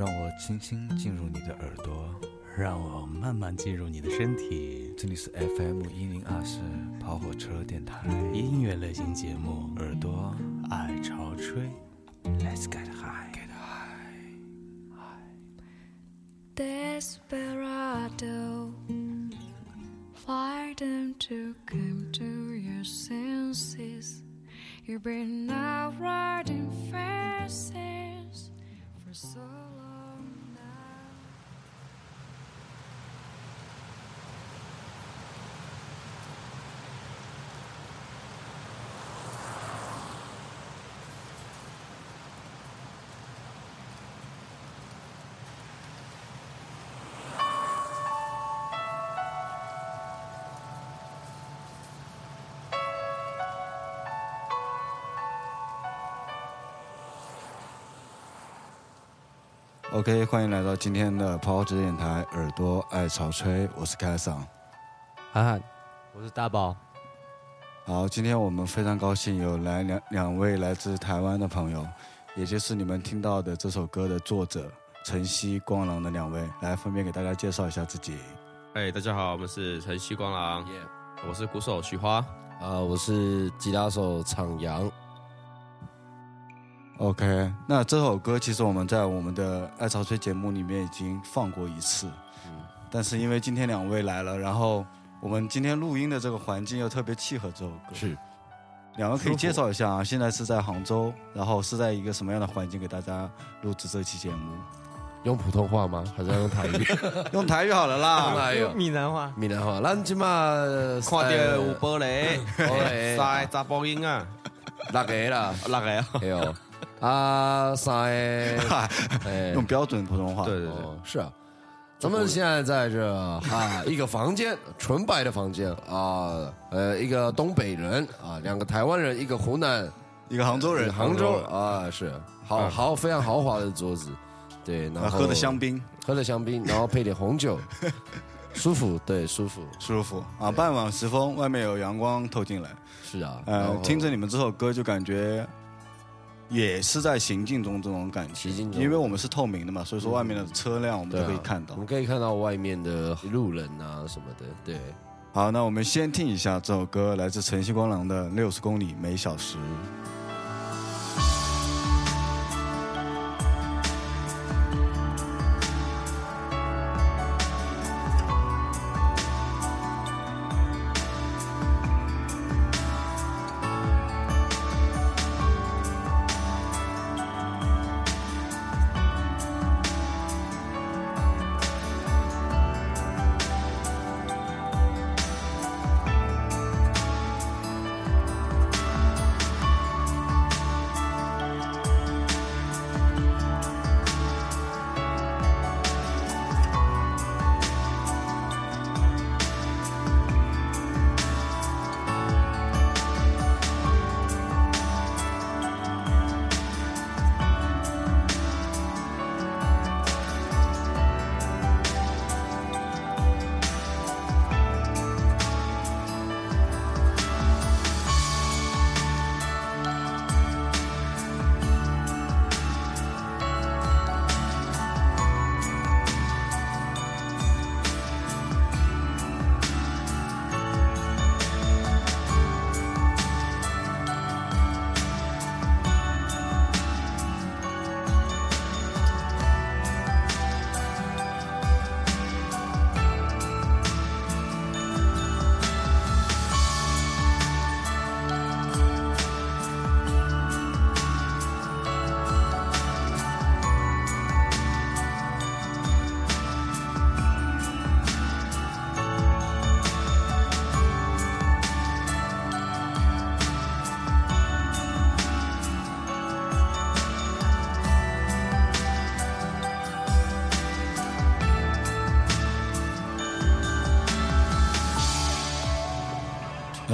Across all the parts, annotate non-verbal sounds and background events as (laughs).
让我轻轻进入你的耳朵，让我慢慢进入你的身体。这里是 FM 一零二四跑火车电台音乐类型节目，耳朵爱潮吹。Let's get high, get high. Desperado, why don't you come to your senses? You've been out riding fences for so？OK，欢迎来到今天的跑火车电台，耳朵爱潮吹，我是凯桑。涵涵，我是大宝。好，今天我们非常高兴有来两两位来自台湾的朋友，也就是你们听到的这首歌的作者晨曦光郎的两位，来分别给大家介绍一下自己。哎，大家好，我们是晨曦光郎，我是鼓手徐花。呃，我是吉他手厂阳。OK，那这首歌其实我们在我们的爱潮吹节目里面已经放过一次，但是因为今天两位来了，然后我们今天录音的这个环境又特别契合这首歌，是两位可以介绍一下啊，现在是在杭州，然后是在一个什么样的环境给大家录制这期节目？用普通话吗？还是要用台语？(laughs) 用台语好了啦。台语，闽南话。闽南话。咱今嘛 (laughs) 看到有玻璃，(laughs) 璃三个查甫囡啊，六个啦，六个啊，还有啊三个，哎 (laughs) 用标准普通话。对对对，哦。是啊。咱们现在在这啊，一个房间，纯白的房间啊，呃，一个东北人啊，两个台湾人，一个湖南，一个杭州人，杭州啊，是。好豪非常豪华的桌子，对，然后喝的香槟，喝的香槟，然后配点红酒，(laughs) 舒服，对，舒服，舒服。啊。傍晚时分，外面有阳光透进来，是啊，呃，听着你们这首歌就感觉。也是在行进中这种感觉，行进中因为我们是透明的嘛，所以说外面的车辆我们都可以看到我。们可以看到外面的路人啊什么的，对。好，那我们先听一下这首歌，来自晨曦光郎的《六十公里每小时》。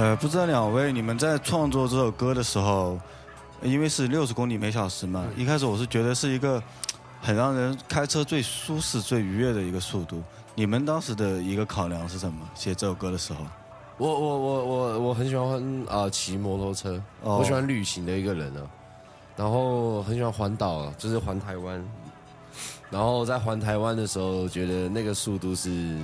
呃，不知道两位你们在创作这首歌的时候，因为是六十公里每小时嘛，一开始我是觉得是一个很让人开车最舒适、最愉悦的一个速度。你们当时的一个考量是什么？写这首歌的时候，我我我我我很喜欢啊骑摩托车，哦我喜欢旅行的一个人啊，然后很喜欢环岛，就是环台湾，然后在环台湾的时候，觉得那个速度是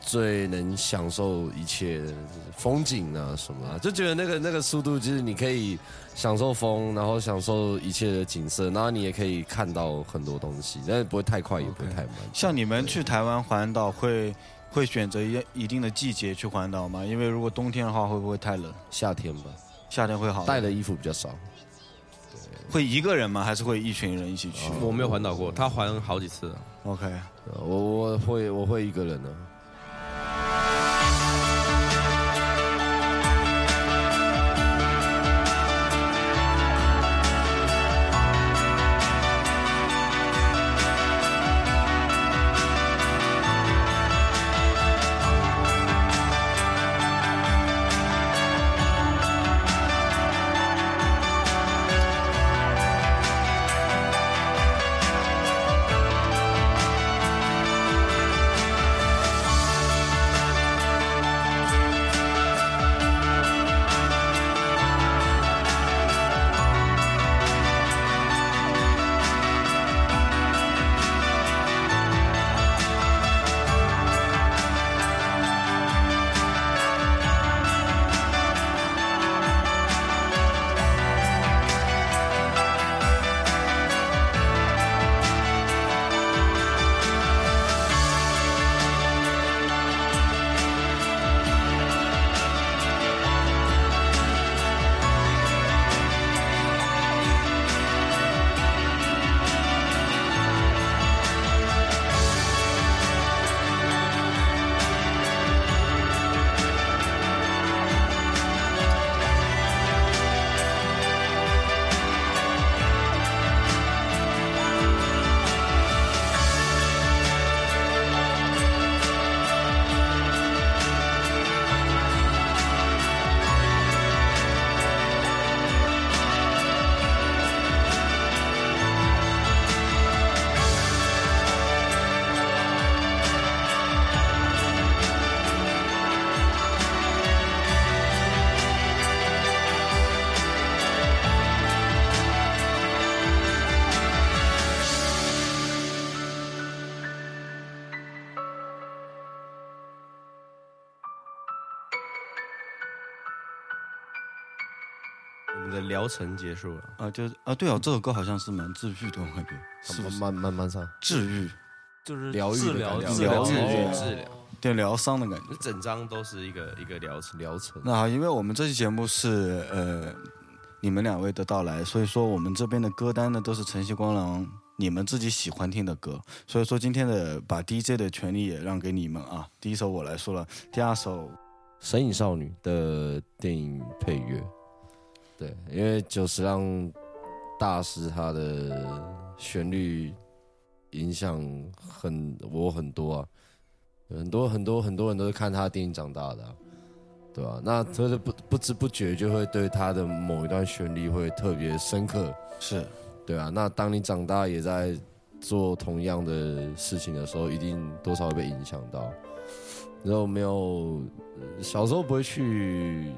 最能享受一切的风景啊什么啊，就觉得那个那个速度就是你可以享受风，然后享受一切的景色，然后你也可以看到很多东西，但是不会太快，也不会太慢。像你们去台湾环岛会会选择一一定的季节去环岛吗？因为如果冬天的话，会不会太冷？夏天吧，夏天会好。带的衣服比较少。会一个人吗？还是会一群人一起去？我没有环岛过，他环好几次。OK，我我会我会一个人呢。我疗程结束了，啊，就是啊，对哦，这首歌好像是蛮治愈的，我感觉是不是？慢慢慢上，治愈，就是疗愈疗疗治愈哦治疗，对疗伤的感觉。整张都是一个一个疗程。疗程。那好，因为我们这期节目是呃你们两位的到来，所以说我们这边的歌单呢都是晨曦光廊你们自己喜欢听的歌，所以说今天的把 DJ 的权利也让给你们啊。第一首我来说了，第二首《神隐少女》的电影配乐，对，因为久石让大师他的旋律影响很我很多啊，很多很多很多人都是看他的电影长大的、啊，对吧、那他的不不知不觉就会对他的某一段旋律会特别深刻，是对啊。那当你长大也在做同样的事情的时候，一定多少会被影响到。然后没有呃小时候不会去，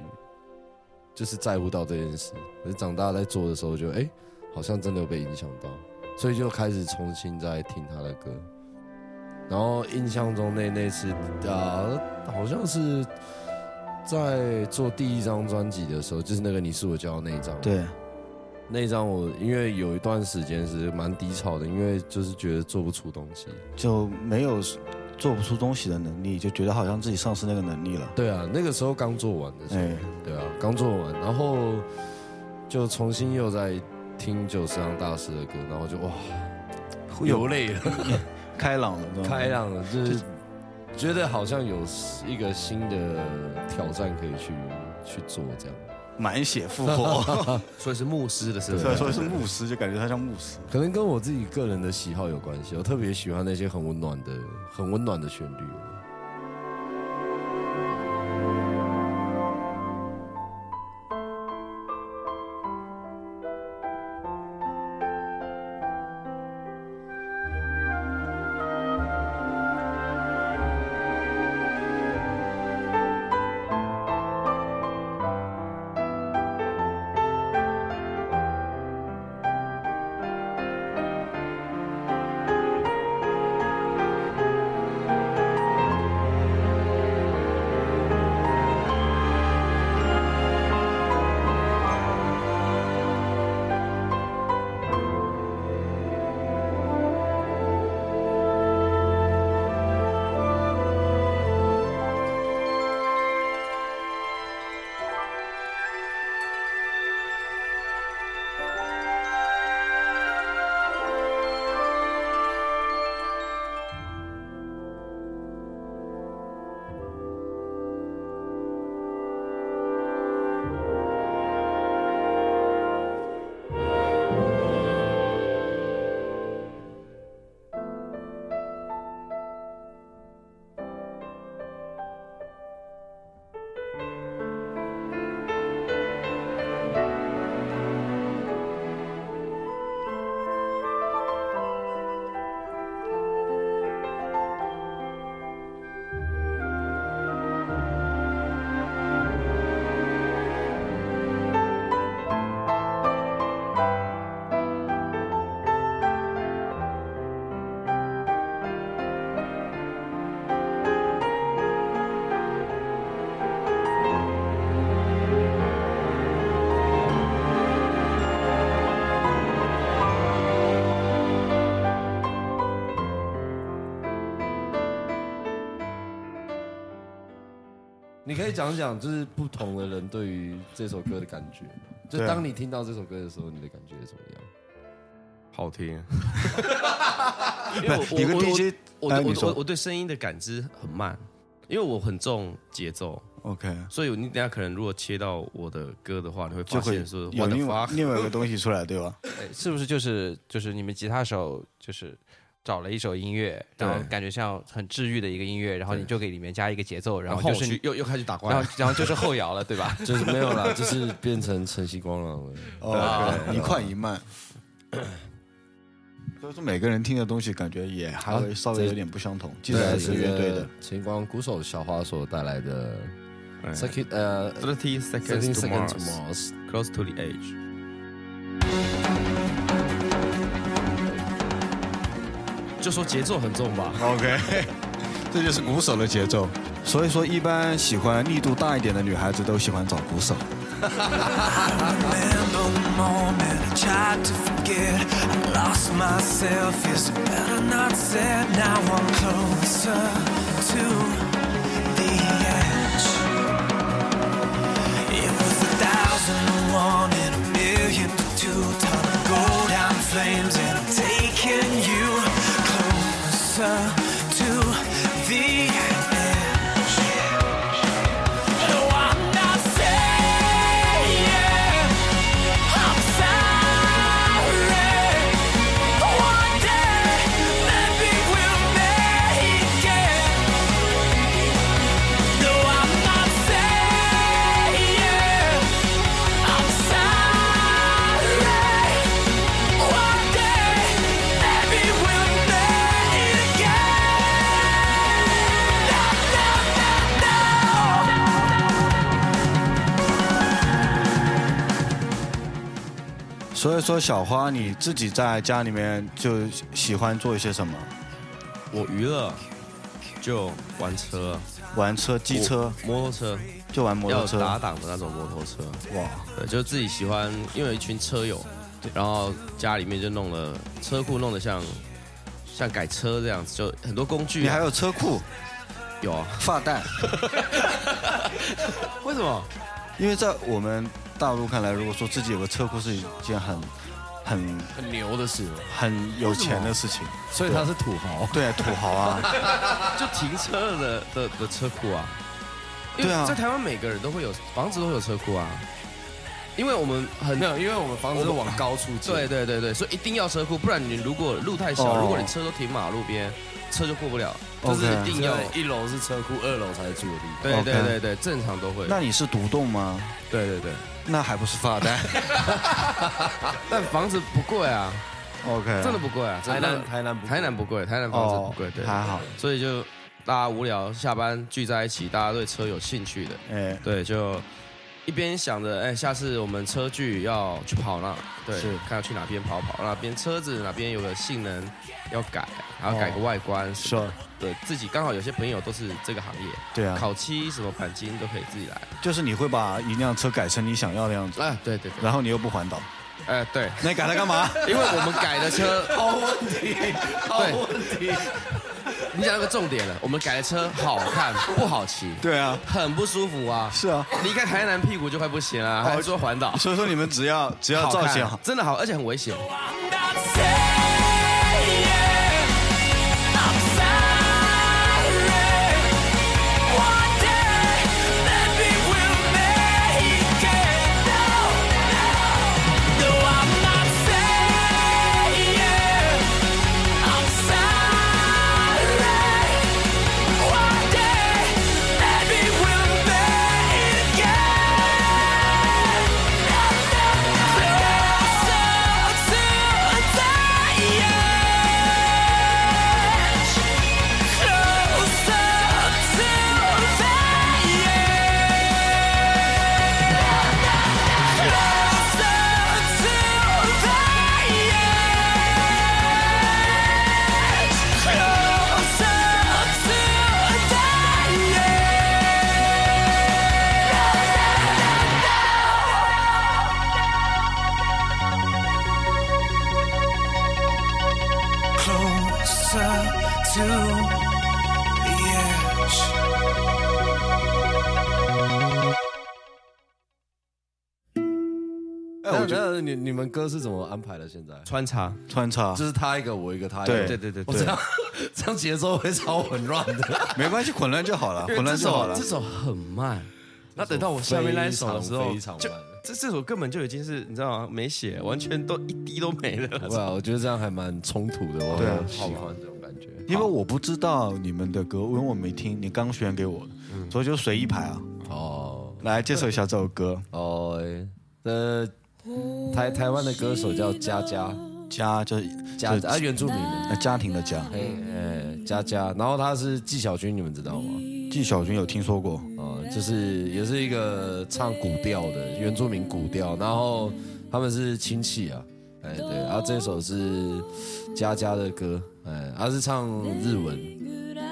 就是在乎到这件事，可是长大在做的时候就哎、好像真的有被影响到，所以就开始重新在听他的歌。然后印象中那那次啊，好像是在做第一张专辑的时候，就是那个你是我骄傲那一张。对，那一张我因为有一段时间是蛮低潮的，因为就是觉得做不出东西。就没有做不出东西的能力，就觉得好像自己丧失那个能力了。对啊，那个时候刚做完的时候，哎，对啊，刚做完，然后就重新又在听久石让大师的歌，然后就哇流泪了，(laughs) 开朗了，开朗了，就是觉得好像有一个新的挑战可以去去做这样。满血复活。(laughs) 所以是牧师的身份所以。说是牧师，就感觉他像牧师。可能跟我自己个人的喜好有关系，我特别喜欢那些很温暖的、很温暖的旋律。你可以讲讲，就是不同的人对于这首歌的感觉。就当你听到这首歌的时候，你的感觉怎么样？好听。因为我 (laughs) 我我我对声音的感知很慢，因为我很重节奏，OK，所以你等下可能如果切到我的歌的话，你会发现说有 what the 另外另外一个东西出来，对吧？哎是不是就是就是你们吉他手就是找了一首音乐，然后对感觉像很治愈的一个音乐，然后你就给里面加一个节奏，然然后后就是又又开始打怪然后，然后就是后摇了，对吧？(laughs) 就是没有了，就是变成晨曦光了。哦一快一慢。所以说每个人听的东西感觉也还会稍微有点不相同，即使对，是乐队的。晨曦光鼓手小花所带来的哎 Second 呃 thirty Thirteen seconds to Seconds to Mars Mars。close to the edge。就说节奏很重吧，OK，这就是鼓手的节奏。所以说，一般喜欢力度大一点的女孩子都喜欢找鼓手。 멈춰 所以说，小花你自己在家里面就喜欢做一些什么？我娱乐就玩车，玩车、机车，摩托车，就玩摩托车。有打档的那种摩托车。哇，对，就自己喜欢，因为有一群车友，然后家里面就弄了车库，弄得像像改车这样子，就很多工具啊。你还有车库、有啊？发带，(laughs) 为什么？因为在我们大陆看来，如果说自己有个车库是一件很、很、很牛的事，很有钱的事情。所以他是土豪。对，(laughs) 土豪啊，(laughs) 就停车的的的车库啊。因为对啊在台湾每个人都会有房子都会有车库啊，因为我们很没有，因为我们房子是往高处建。对对对对，所以一定要车库，不然你如果路太小，哦如果你车都停马路边，车就过不了，就是一定要。一楼是车库，二楼才是住的地方。对对对对，正常都会。那你是独栋吗？对对对，那还不是发呆 (laughs) 但房子不贵啊，？OK，真的不贵啊，台南台南不台南不贵，台南房子不贵，对，还好。所以就大家无聊下班聚在一起，大家对车有兴趣的，哎，对，就一边想着，哎，下次我们车距要去跑那，对是，看要去哪边跑跑，哪边车子哪边有个性能要改，然后改个外观什么的，对自己刚好有些朋友都是这个行业，对啊，烤漆什么钣金都可以自己来，就是你会把一辆车改成你想要的样子，哎，对对对，然后你又不环岛，哎对，那你改它干嘛？(laughs) 因为我们改的车，(laughs) 好问题，好问题。你讲到个重点了，我们改的车好看不好骑，对啊，很不舒服啊，是啊，离开台南屁股就快不行了，还说环岛，所以说你们只要只要造型好，真的好，而且很危险。那你你们歌是怎么安排的？现在穿插，穿插就是他一个，我一个，他一个。对对对对我这样 (laughs) 这样节奏会超混乱的。(laughs) 没关系，混乱就好了，混乱这就好了首这。首很慢，那等到我下面那一首的时候非常，慢这这首根本就已经是你知道吗？没写，完全都一滴都没了。(laughs) 哇，我觉得这样还蛮冲突的，我对啊很喜欢这种感觉。因为我不知道你们的歌，因为我没听，你刚选给我的，所以就随意排啊。哦来介绍一下这首歌，哦，呃，台台湾的歌手叫佳佳，佳就是佳啊原住民的，呃家庭的家。哎哎佳佳，然后他是纪晓君，你们知道吗？纪晓君有听说过，啊，就是也是一个唱古调的原住民古调，然后他们是亲戚啊，哎对，然后这首是佳佳的歌，哎，他是唱日文，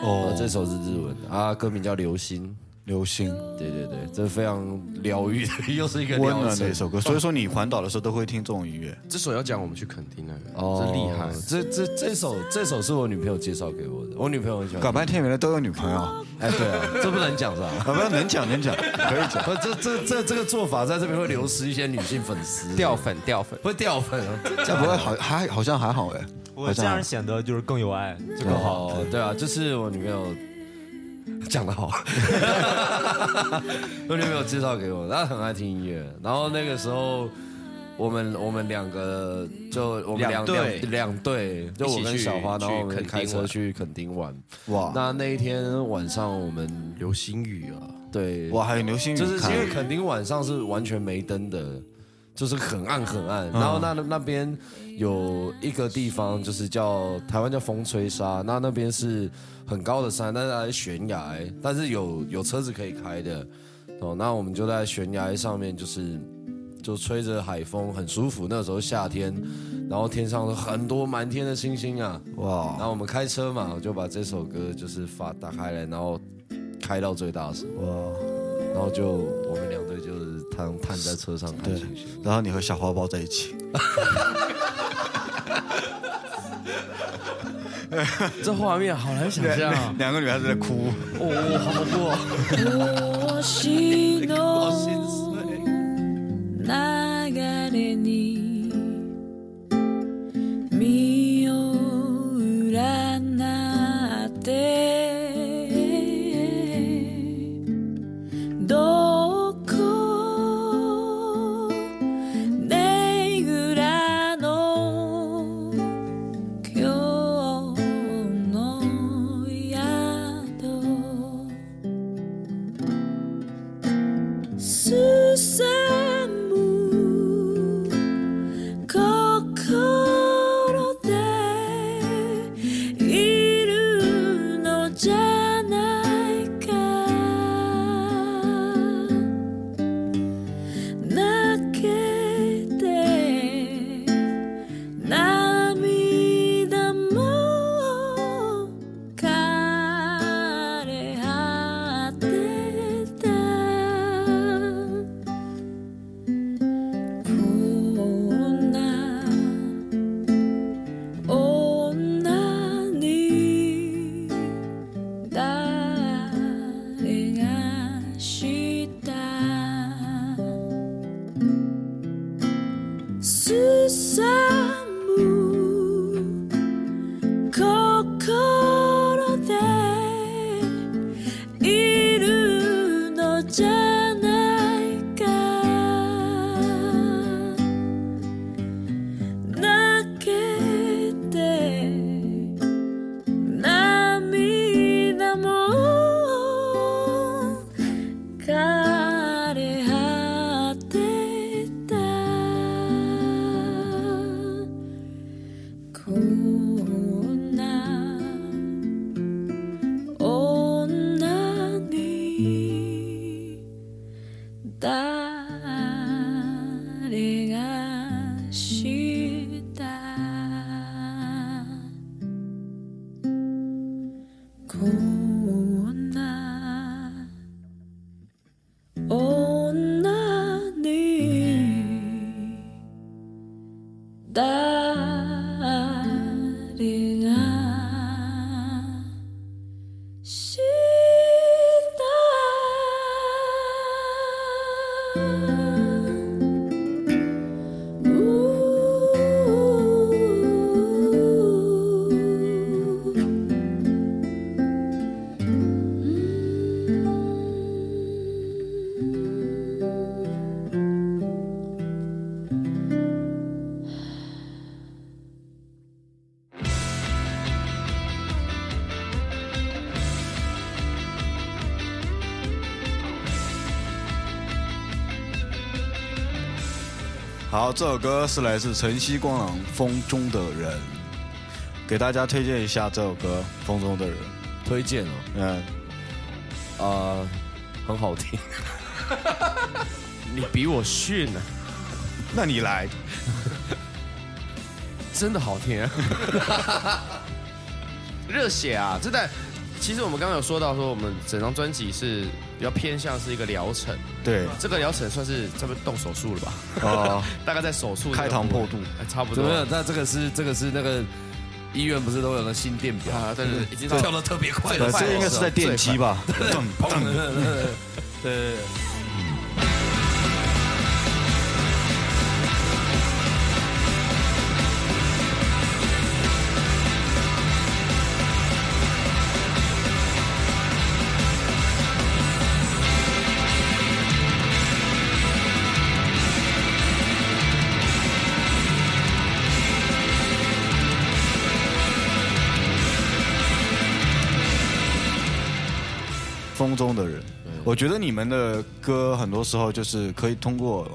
哦，这首是日文的。啊，歌名叫《流星》，流星对对对，这非常疗愈的，又是一个温暖的一首歌，所以说你环岛的时候都会听这种音乐。这首要讲我们去垦丁那个，哦这厉害。这这这首这首是我女朋友介绍给我的，我女朋友很喜欢搞半天原来都有女朋友，哎，对啊，这不能讲是吧？啊，不要能讲能讲，可以讲。(laughs) 不，这这这这个做法在这边会流失一些女性粉丝，掉粉掉粉，会掉粉啊。这不会好还好像还好哎，我这样显得就是更有爱，就更好。哦，对啊，就是我女朋友讲的好，我女朋友介绍给我，她很爱听音乐，然后那个时候。我们我们两个就我们两两队。两两队，就我跟小花，然后我们去开车去垦丁玩。哇。那那一天晚上我们流星雨啊，对。哇还有流星雨就是看。因为垦丁晚上是完全没灯的，就是很暗很暗。然后那那边有一个地方就是叫台湾叫风吹沙，那那边是很高的山，但是它是悬崖，但是有有车子可以开的。哦，那我们就在悬崖上面，就是就吹着海风，很舒服。那时候夏天，然后天上很多满天的星星啊。哇然后我们开车嘛，我就把这首歌就是发打开来，然后开到最大声。哇，然后就我们两队就是瘫瘫在车上看对。星星。然后你和小花抱在一起，(laughs) 这画面好难想象啊。两个女孩子在哭，哦，好恐怖 (laughs) soon. cold. 好，这首歌是来自晨曦光廊《风中的人》，给大家推荐一下这首歌《风中的人》。推荐哦，嗯，啊、很好听。你比我逊呢、那你来，真的好听、啊，(laughs) 热血啊！真的，其实我们刚刚有说到说，我们整张专辑是比较偏向是一个疗程，对，这个疗程算是这不动手术了吧？哦，(laughs) 大概在手术开膛破肚，哎差不多。没有？那这个是这个是那个医院不是都有那心电表？啊，对对对，已经跳的特别快对，的，这个应该是在电击吧？噔噔对 (laughs) 对对。风中的人，我觉得你们的歌很多时候就是可以通过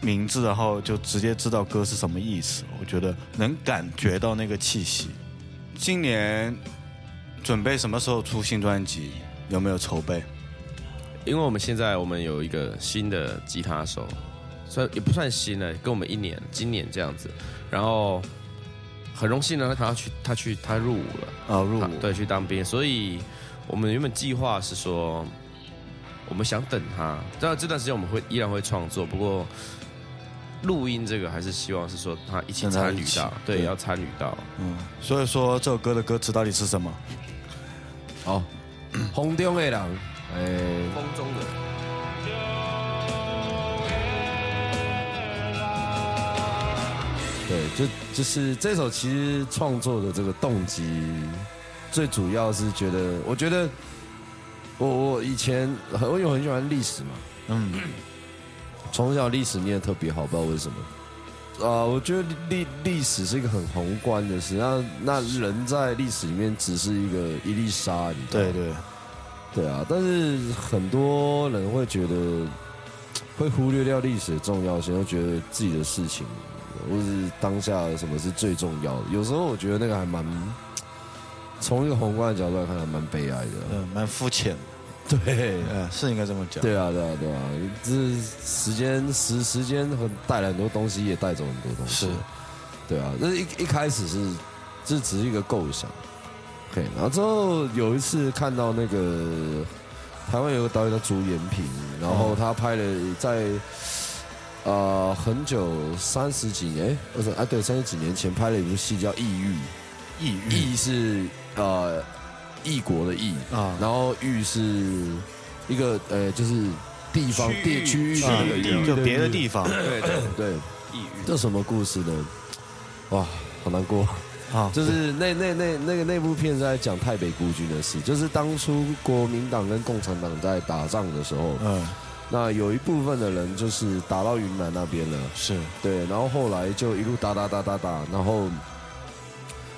名字，然后就直接知道歌是什么意思。我觉得能感觉到那个气息。今年准备什么时候出新专辑？有没有筹备？因为我们现在我们有一个新的吉他手，算也不算新了，跟我们一年，今年这样子。然后很荣幸呢，他要去，他去，他入伍了，啊，入伍啊对，去当兵。所以我们原本计划是说，我们想等他，当然这段时间我们会依然会创作，不过录音这个还是希望是说他一起参与到，对，要参与到。嗯，所以说这首歌的歌词到底是什么？好，风中的人，哎，风中的对，就就是这首其实创作的这个动机，最主要是觉得，我觉得我我以前很我有很喜欢历史嘛，嗯，从小历史念得特别好，不知道为什么。啊、我觉得历历史是一个很宏观的事，那那人在历史里面只是一个一粒沙，你知道吗对对，对啊，但是很多人会觉得会忽略掉历史的重要性，会觉得自己的事情或是当下什么是最重要的。有时候我觉得那个还蛮从一个宏观的角度来看，还蛮悲哀的。嗯，蛮肤浅。对，嗯，是应该这么讲。对啊，对啊，对啊，这时间时时间很带来很多东西，也带走很多东西。是，对啊，这一一开始是这只是一个构想，OK，然后之后有一次看到那个台湾有个导演叫朱延平，然后他拍了在呃很久三十几年，哎，不是啊，对，三十几年前拍了一部戏叫《异域》，异域异是呃异国的异。啊。然后域是一个呃就是地方地区域的域，就别的地方。对对对，异域，这什么故事呢？哇，好难过。啊，就是那那那那个那部片是在讲太北孤军的事，就是当初国民党跟共产党在打仗的时候，嗯，那有一部分的人就是打到云南那边了，是。对，然后后来就一路打打打打打，然后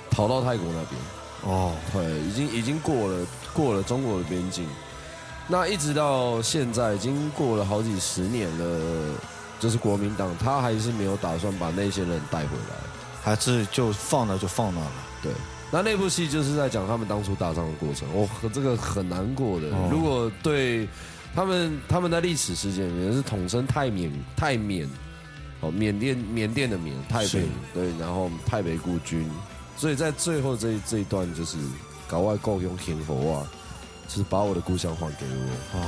逃到泰国那边，哦，对，已经已经过了过了中国的边境，那一直到现在已经过了好几十年了，就是国民党他还是没有打算把那些人带回来。还是就放那就放那了。对，那那部戏就是在讲他们当初打仗的过程，哦，这个很难过的。哦如果对他们他们在历史事件里面是统称泰缅泰缅，哦，缅甸缅甸的缅太北对，然后太北孤军，所以在最后这一这一段就是搞外够用天赋啊，就是把我的故乡还给我。啊，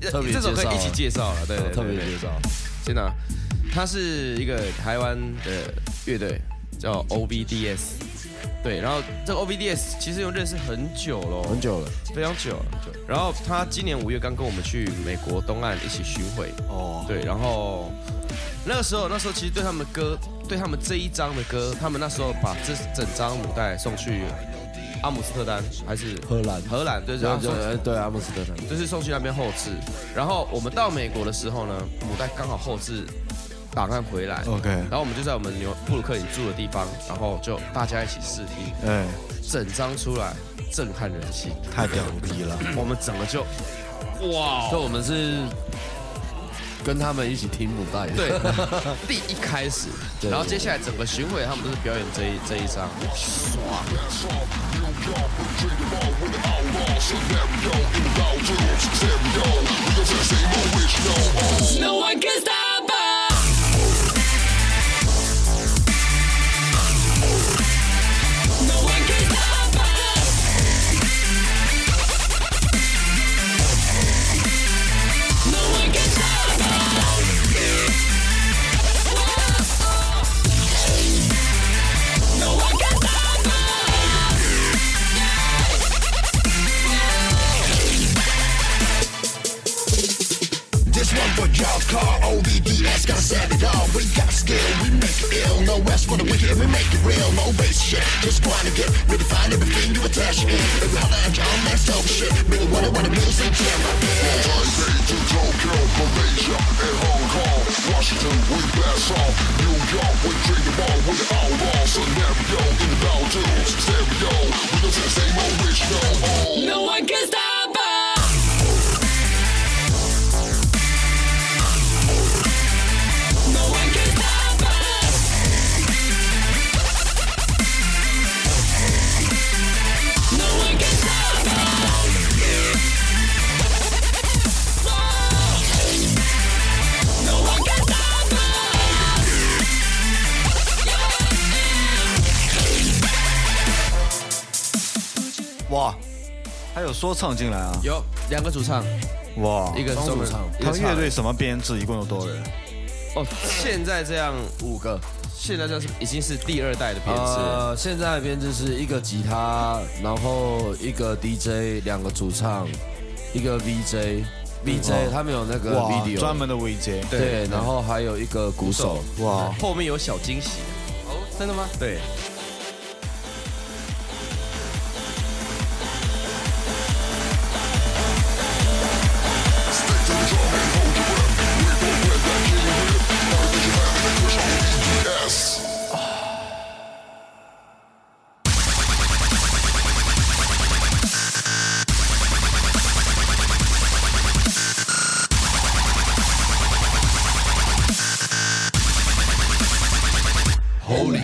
要特别这首可以一起介绍了，对特别介绍。真的他，是一个台湾的乐队，叫 OBDS。对，然后这个 OBDS 其实又认识很久了，很久了，非常久了。然后他今年五月刚跟我们去美国东岸一起巡回，哦，对，然后那个时候，那时候其实对他们歌，对他们这一张的歌，他们那时候把这整张母带送去阿姆斯特丹还是？荷兰。荷兰，对，对然后送对对，阿姆斯特丹。就是送去那边后置。然后我们到美国的时候呢，母带刚好后置档案回来，OK，然后我们就在我们纽布鲁克林住的地方，然后就大家一起试听，哎，整张出来震撼人心，太屌逼了，我们整个就哇，就我们是跟他们一起听母带，对，(laughs) 第一开始，然后接下来整个巡回他们都是表演这一这一张，爽。No one can stop car OBDS gotta set it all. We got skill, we make it ill. No rest for the wicked, we make it real. No base shit, just grind and get find everything you attach in. Every holler and John, let's talk shit. Really wanna wanna music, camera, bitch. to Tokyo, Malaysia, and Hong Kong, Washington, we blast off. New York, we drink the ball with the outlaws. Scenario in the Baldunes, stereo. We don't the same old rich. No one can stop 还有说唱进来啊，有两个主唱，哇，一个主唱。他乐队什么编制，一共有多少人？哦，现在这样五个。现在这样是已经是第二代的编制，呃，现在的编制是一个吉他，然后一个 DJ，两个主唱，一个 VJ。VJ 他们有那个，video，专门的 VJ，对，然后还有一个鼓手，哇，后面有小惊喜。哦，真的吗？对，因为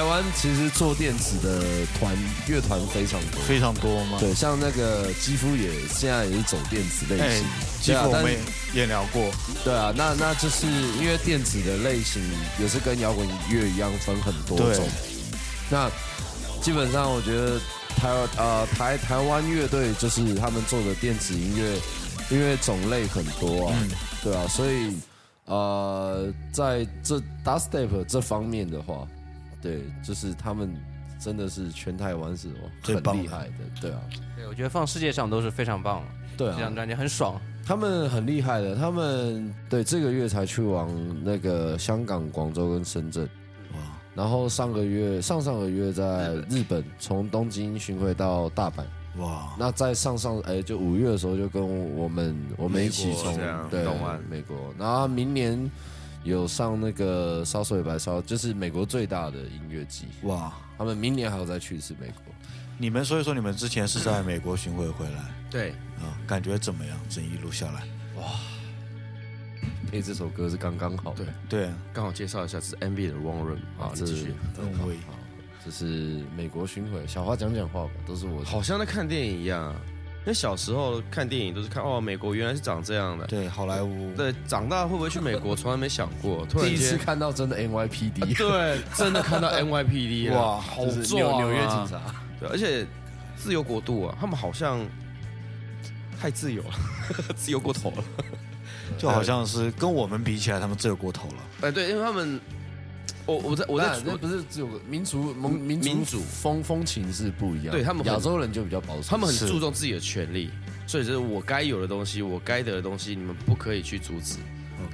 台湾其实做电子的团乐团非常多，非常多吗？对，像那个肌肤也现在也是走电子类哎型，，其实我们也聊过，对啊，那那就是因为电子的类型也是跟摇滚乐一样分很多种。那基本上我觉得台呃台台湾乐队就是他们做的电子音乐，因为种类很多啊，对啊，所以呃在这 dubstep 这方面的话，对，就是他们真的是全台湾是哦很最厉害的，对啊，对，我觉得放世界上都是非常棒，对啊，这张专辑很爽。他们很厉害的，他们对这个月才去往那个香港、广州跟深圳，哇，然后上个月、上上个月在日本从东京巡回到大阪，哇，那在上上哎就五月的时候就跟我们我们一起从对东岸美国，然后明年有上那个烧水白烧，就是美国最大的音乐季，哇，他们明年还要再去一次美国。你们所以说你们之前是在美国巡回回来。对，啊，感觉怎么样？整一路下来，哇。配这首歌是刚刚好，对。对，刚好介绍一下，这是 MV 的 One Room 啊，这你继续。氛围，这是美国巡回，小花讲讲话吧，都是我好像在看电影一样啊，因为小时候看电影都是看哦，美国原来是长这样的。对，好莱坞。对，长大会不会去美国，从来没想过。突然第一次间，看到真的 NYPD，对，(laughs) 真的看到 NYPD 了 (laughs) 哇好就是壮啊！纽纽约警察。对，而且自由国度啊，他们好像太自由了，(laughs) 自由过头了。就好像是跟我们比起来，他们自由过头了。哎，对，因为他们，我我在我在那不是只有个民族民民民主风风情是不一样，对他们很亚洲人就比较保守，他们很注重自己的权利，所以就是我该有的东西，我该得的东西，你们不可以去阻止。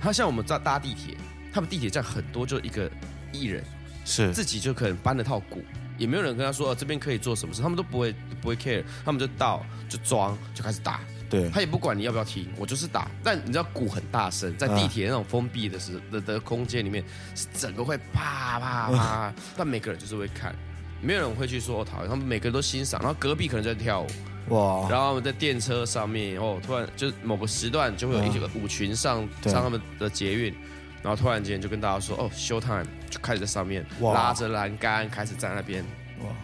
他像我们在搭地铁，他们地铁站很多就一个艺人，是。自己就可能搬了套鼓，也没有人跟他说、哦、这边可以做什么事，他们都不会不会 care，他们就到就装就开始打。对他也不管你要不要听，我就是打。但你知道鼓很大声，在地铁那种封闭的时的的空间里面，是整个会啪啪啪。但每个人就是会看，没有人会去说讨厌，他们每个人都欣赏。然后隔壁可能在跳舞，哇，然后我们在电车上面，哦，突然就是某个时段就会有一个舞群上上他们的捷运，然后突然间就跟大家说，哦，show time，就开始在上面哇拉着栏杆开始在那边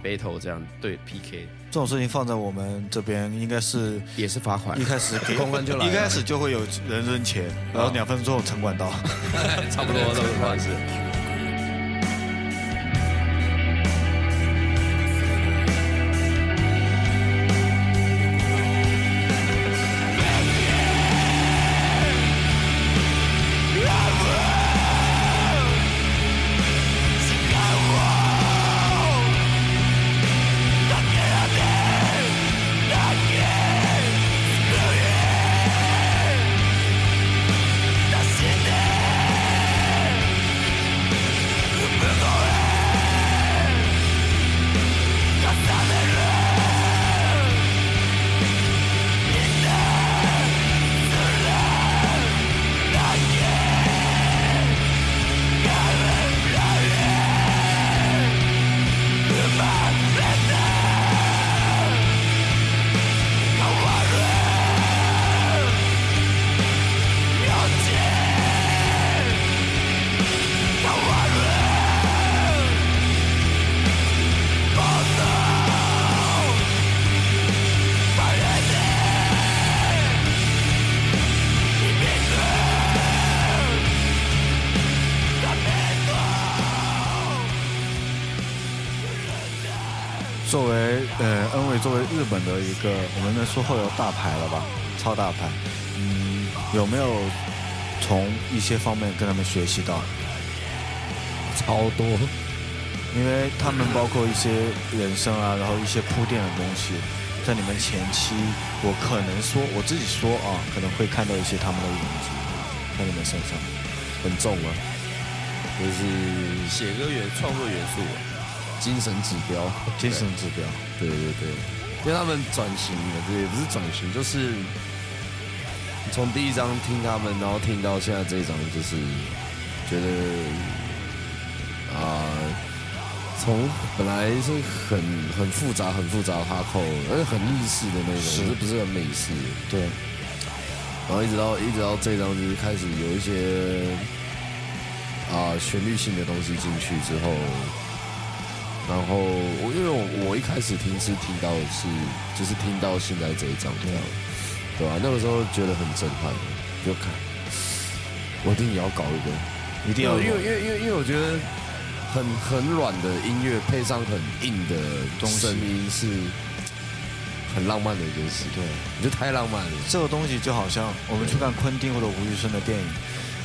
battle 这样对 PK，这种事情放在我们这边，应该是也是罚款。一开始给 (laughs) 公关就来一开始就会有人扔钱，然后两分钟后城管到，(laughs) 差不多这种方式。本的一个，我们能说后有大牌了吧，超大牌，嗯，有没有从一些方面跟他们学习到？超多，因为他们包括一些人生啊，然后一些铺垫的东西，在你们前期，我可能说我自己说啊，可能会看到一些他们的影子在你们身上，很重啊，就是写歌元创作元素，精神指标，精神指标，对对对，因为他们转型了，对，也不是转型，就是从第一张听他们，然后听到现在这一张，就是觉得啊、从本来是很很复杂、很复杂的哈扣，而且很日式的那是。种，是不是很美式，对，然后一直到一直到这张就是开始有一些啊、旋律性的东西进去之后，然后我因为我我一开始听是听到的是就是听到现在这一张这样，对吧、那个时候觉得很震撼，就看我一定也要搞一个，一定要因为因为因为因为我觉得很很软的音乐配上很硬的东西声音是很浪漫的一件事，对，我觉得太浪漫了。这个东西就好像我们去看昆汀或者吴宇森的电影，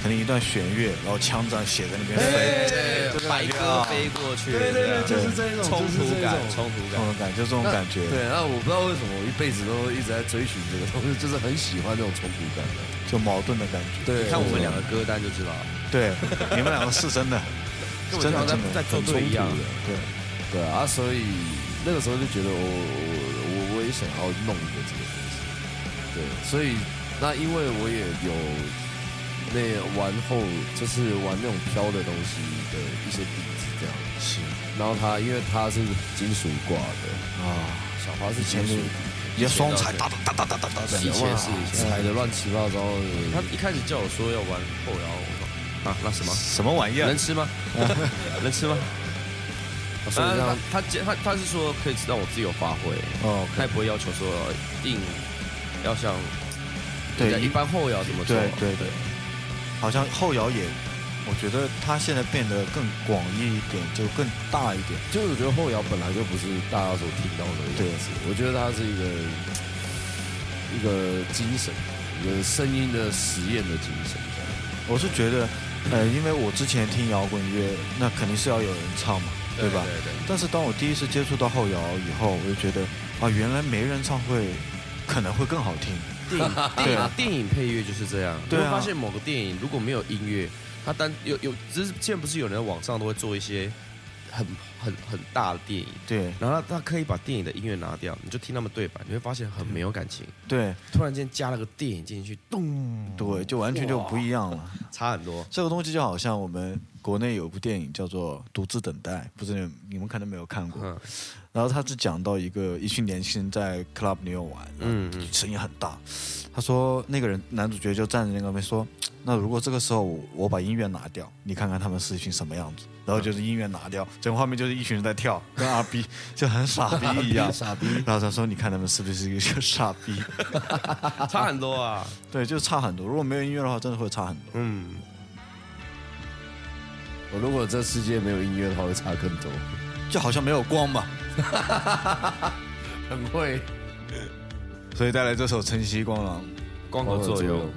可能一段弦乐，然后枪这样写在那边飞，这个飞过去，对对对，就是这种冲突感，冲突感。冲突感，就这种感觉，对，那我不知道为什么我一辈子都一直在追寻这个东西，就是很喜欢这种冲突感的。就矛盾的感觉。对，看我们两个歌单就知道。了，对，你们两个是真的，(laughs) 真的真的在做对一样很冲突的对，对啊，所以那个时候就觉得我我我我也想要弄一个这个东西。对，所以那因为我也有那玩后就是玩那种飘的东西的一些底子这样。是然后他因为他是金属挂的，啊，小花是金属。一个双踩，哒哒哒哒哒哒哒的，以前是以前踩的乱七八糟的。他一开始叫我说要玩后摇，我说啊，那什么什么玩意儿能？吃吗？能吃吗？(laughs) 他所以他他他他是说可以让我自由发挥，哦，他也不会要求说一定要像对一般后摇怎么做？对对对，好像后摇也，我觉得它现在变得更广义一点，就更大一点。就是我觉得后摇本来就不是大家所听到的样子，我觉得它是一个一个精神，一个声音的实验的精神。我是觉得，呃，因为我之前听摇滚乐，那肯定是要有人唱嘛，对吧？对对。但是当我第一次接触到后摇以后，我就觉得啊，原来没人唱会可能会更好听。电影 (laughs) 电影电影配乐就是这样，你会发现某个电影如果没有音乐，它单有有，只是现在不是有人在网上都会做一些很很很大的电影，对然后他他可以把电影的音乐拿掉，你就听他们对白，你会发现很没有感情。对突然间加了个电影进去，咚，对，就完全就不一样了。差很多。这个东西就好像我们国内有一部电影叫做《独自等待》，不知道你们可能没有看过。嗯然后他是讲到一个一群年轻人在 club 里面玩，嗯嗯，声音很大。他说那个人男主角就站在那个边说，那如果这个时候我我把音乐拿掉，你看看他们是一群什么样子。然后就是音乐拿掉，整个画面就是一群人在跳，跟阿逼 (laughs) 就很傻逼一样，傻逼。然后他说你看他们是不是一个傻逼？(laughs) 差很多啊。(laughs) 对，就差很多。如果没有音乐的话，真的会差很多。嗯，我如果这世界没有音乐的话，会差更多。就好像没有光嘛。(laughs) 很会。所以带来这首《晨曦光廊》，光合作用。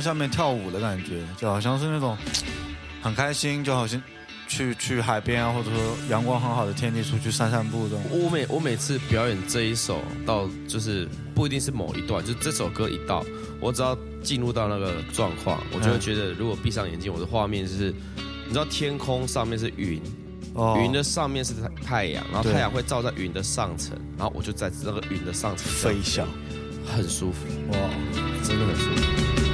下面跳舞的感觉，就好像是那种很开心，就好像去去海边啊，或者说阳光很好的天气出去散散步这种。我每我每次表演这一首到就是不一定是某一段，就这首歌一到，我只要进入到那个状况，我就会觉得，如果闭上眼睛，我的画面就是，你知道天空上面是云，哦。云的上面是太太阳，然后太阳会照在云的上层，然后我就在那个云的上层飞翔，很舒服，哇，真的很舒服。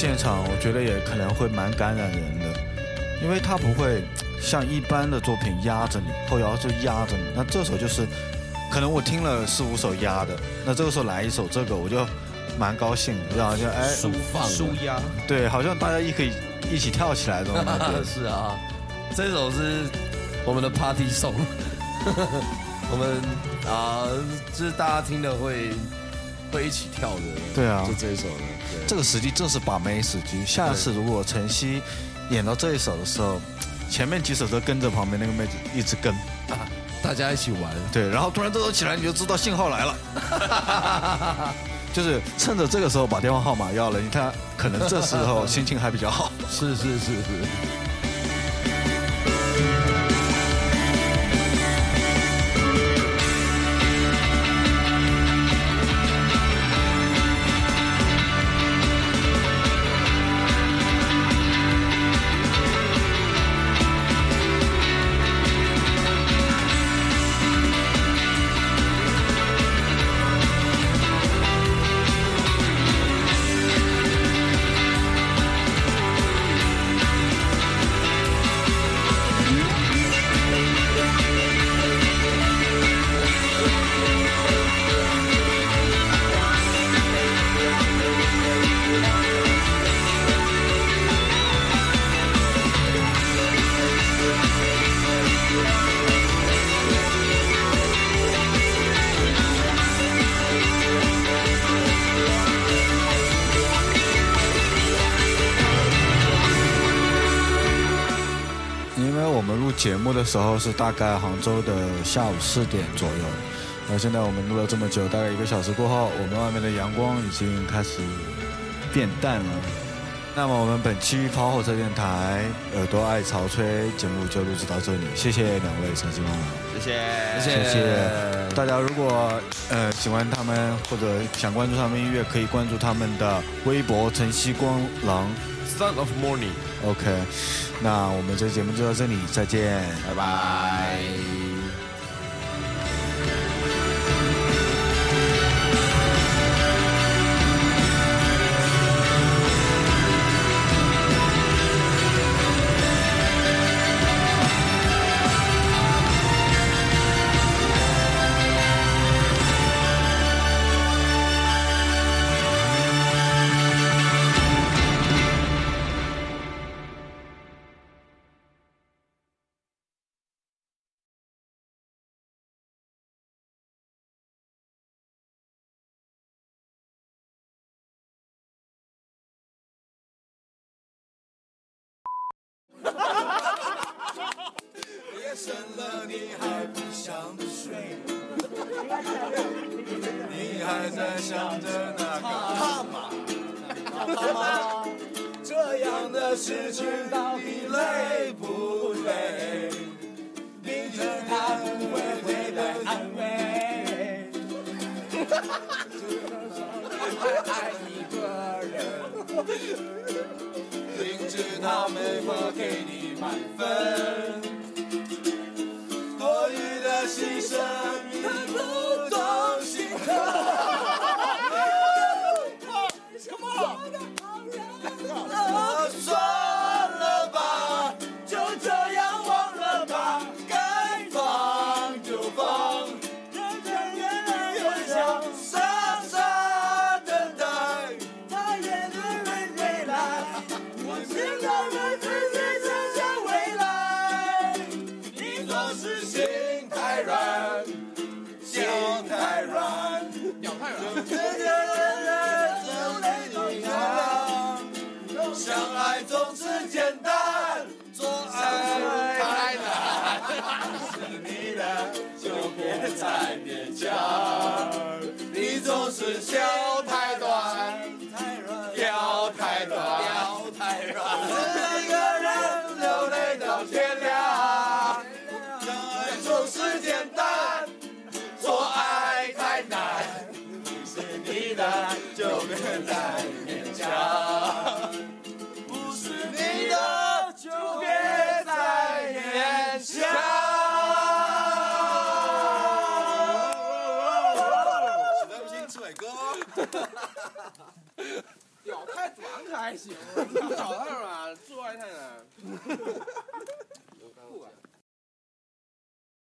现场，我觉得也可能会蛮感染人的，因为他不会像一般的作品压着你，后摇就压着你。那这首就是，可能我听了四五首压的，那这个时候来一首这个，我就蛮高兴的，就好像哎，舒放舒压，对，好像大家一可以一起跳起来这种感觉。(laughs) 是啊，这首是我们的 Party Song，(laughs) 我们啊，就是大家听的会会一起跳的。对啊就这一首的，对这个时机正是把妹时机。下次如果晨曦演到这一首的时候，前面几首都跟着旁边那个妹子一直跟，大家一起玩。对，然后突然这首起来，你就知道信号来了。(laughs) 就是趁着这个时候把电话号码要了，你看，可能这时候心情还比较好。是是是是。时候是大概杭州的下午四点左右，然后现在我们录了这么久，大概一个小时过后，我们外面的阳光已经开始变淡了。那么我们本期跑火车电台耳朵爱潮吹节目就录制到这里，谢谢两位陈曦妈妈。谢谢，谢谢大家。如果呃喜欢他们或者想关注他们音乐，可以关注他们的微博“晨曦光廊 Son of Morning。OK，那我们这节目就到这里，再见，拜拜。(laughs) 明知他没法给你满分。多余的牺牲，你不懂心疼。就别再勉强，你总是笑太短，腰太短，腰太软。一个人流泪到天亮，相爱总是简单，做爱太难。是你的就别再还行找到了做外太难